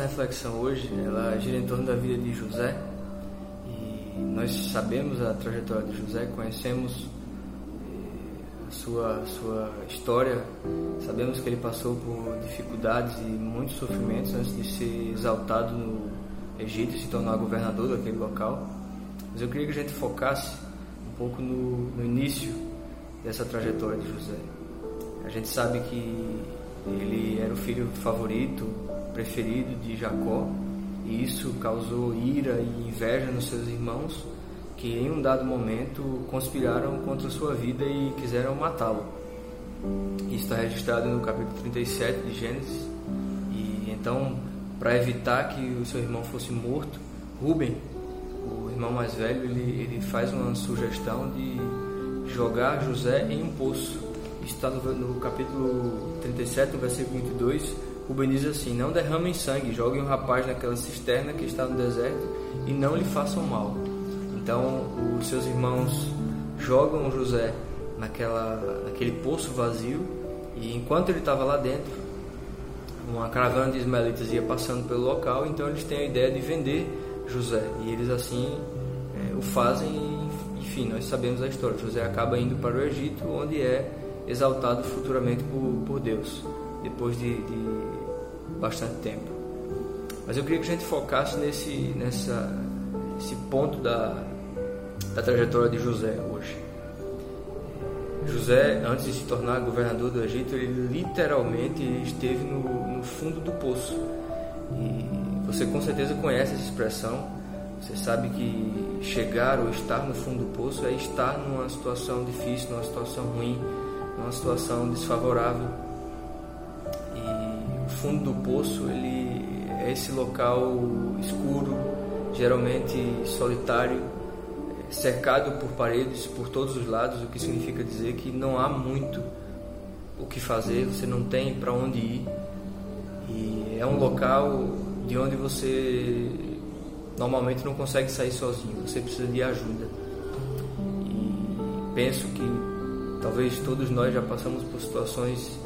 Nossa reflexão hoje ela gira em torno da vida de José e nós sabemos a trajetória de José, conhecemos eh, a sua, sua história, sabemos que ele passou por dificuldades e muitos sofrimentos antes de ser exaltado no Egito e se tornar governador daquele local. Mas eu queria que a gente focasse um pouco no, no início dessa trajetória de José. A gente sabe que ele era o filho favorito, preferido de Jacó, e isso causou ira e inveja nos seus irmãos, que em um dado momento conspiraram contra sua vida e quiseram matá-lo. Isso está registrado no capítulo 37 de Gênesis. E então, para evitar que o seu irmão fosse morto, Ruben, o irmão mais velho, ele, ele faz uma sugestão de jogar José em um poço. Isso está no, no capítulo 37, no versículo 22 Rubem diz assim: Não derramem sangue, joguem o rapaz naquela cisterna que está no deserto e não lhe façam mal. Então, os seus irmãos jogam José naquela, naquele poço vazio e enquanto ele estava lá dentro, uma caravana de ismaelitas ia passando pelo local, então eles têm a ideia de vender José e eles assim é, o fazem e, enfim, nós sabemos a história. José acaba indo para o Egito, onde é exaltado futuramente por, por Deus, depois de, de bastante tempo. Mas eu queria que a gente focasse nesse, nessa, esse ponto da, da trajetória de José hoje. José, antes de se tornar governador do Egito, ele literalmente esteve no, no fundo do poço. E você com certeza conhece essa expressão. Você sabe que chegar ou estar no fundo do poço é estar numa situação difícil, numa situação ruim, numa situação desfavorável fundo do poço ele é esse local escuro, geralmente solitário, cercado por paredes por todos os lados, o que significa dizer que não há muito o que fazer, você não tem para onde ir. E é um local de onde você normalmente não consegue sair sozinho, você precisa de ajuda. E penso que talvez todos nós já passamos por situações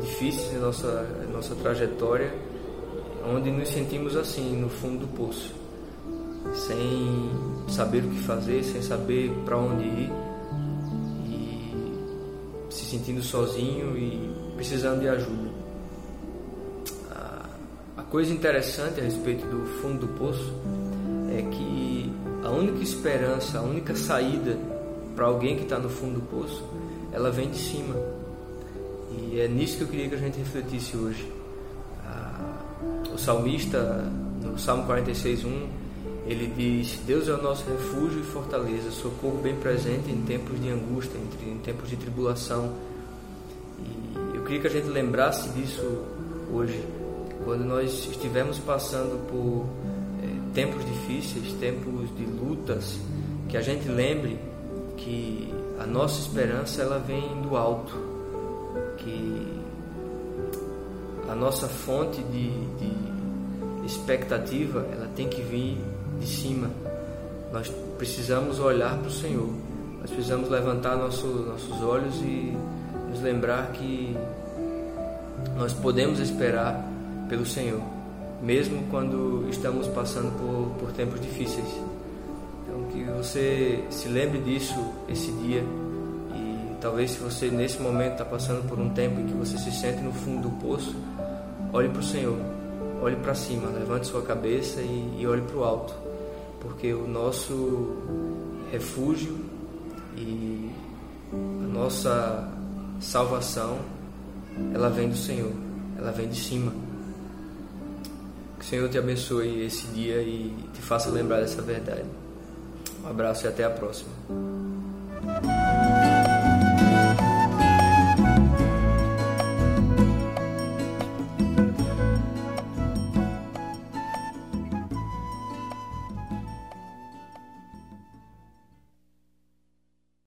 difíceis na nossa, nossa trajetória, onde nos sentimos assim, no fundo do poço, sem saber o que fazer, sem saber para onde ir, e se sentindo sozinho e precisando de ajuda. A coisa interessante a respeito do fundo do poço é que a única esperança, a única saída para alguém que está no fundo do poço, ela vem de cima e é nisso que eu queria que a gente refletisse hoje. Ah, o salmista, no Salmo 46, 1, ele diz: Deus é o nosso refúgio e fortaleza, socorro bem presente em tempos de angústia, em tempos de tribulação. E eu queria que a gente lembrasse disso hoje, quando nós estivermos passando por é, tempos difíceis, tempos de lutas, que a gente lembre que a nossa esperança ela vem do alto que a nossa fonte de, de expectativa ela tem que vir de cima. Nós precisamos olhar para o Senhor. Nós precisamos levantar nosso, nossos olhos e nos lembrar que nós podemos esperar pelo Senhor, mesmo quando estamos passando por, por tempos difíceis. Então, que você se lembre disso esse dia Talvez se você nesse momento está passando por um tempo em que você se sente no fundo do poço, olhe para o Senhor, olhe para cima, levante sua cabeça e, e olhe para o alto, porque o nosso refúgio e a nossa salvação, ela vem do Senhor, ela vem de cima. Que o Senhor te abençoe esse dia e te faça lembrar dessa verdade. Um abraço e até a próxima.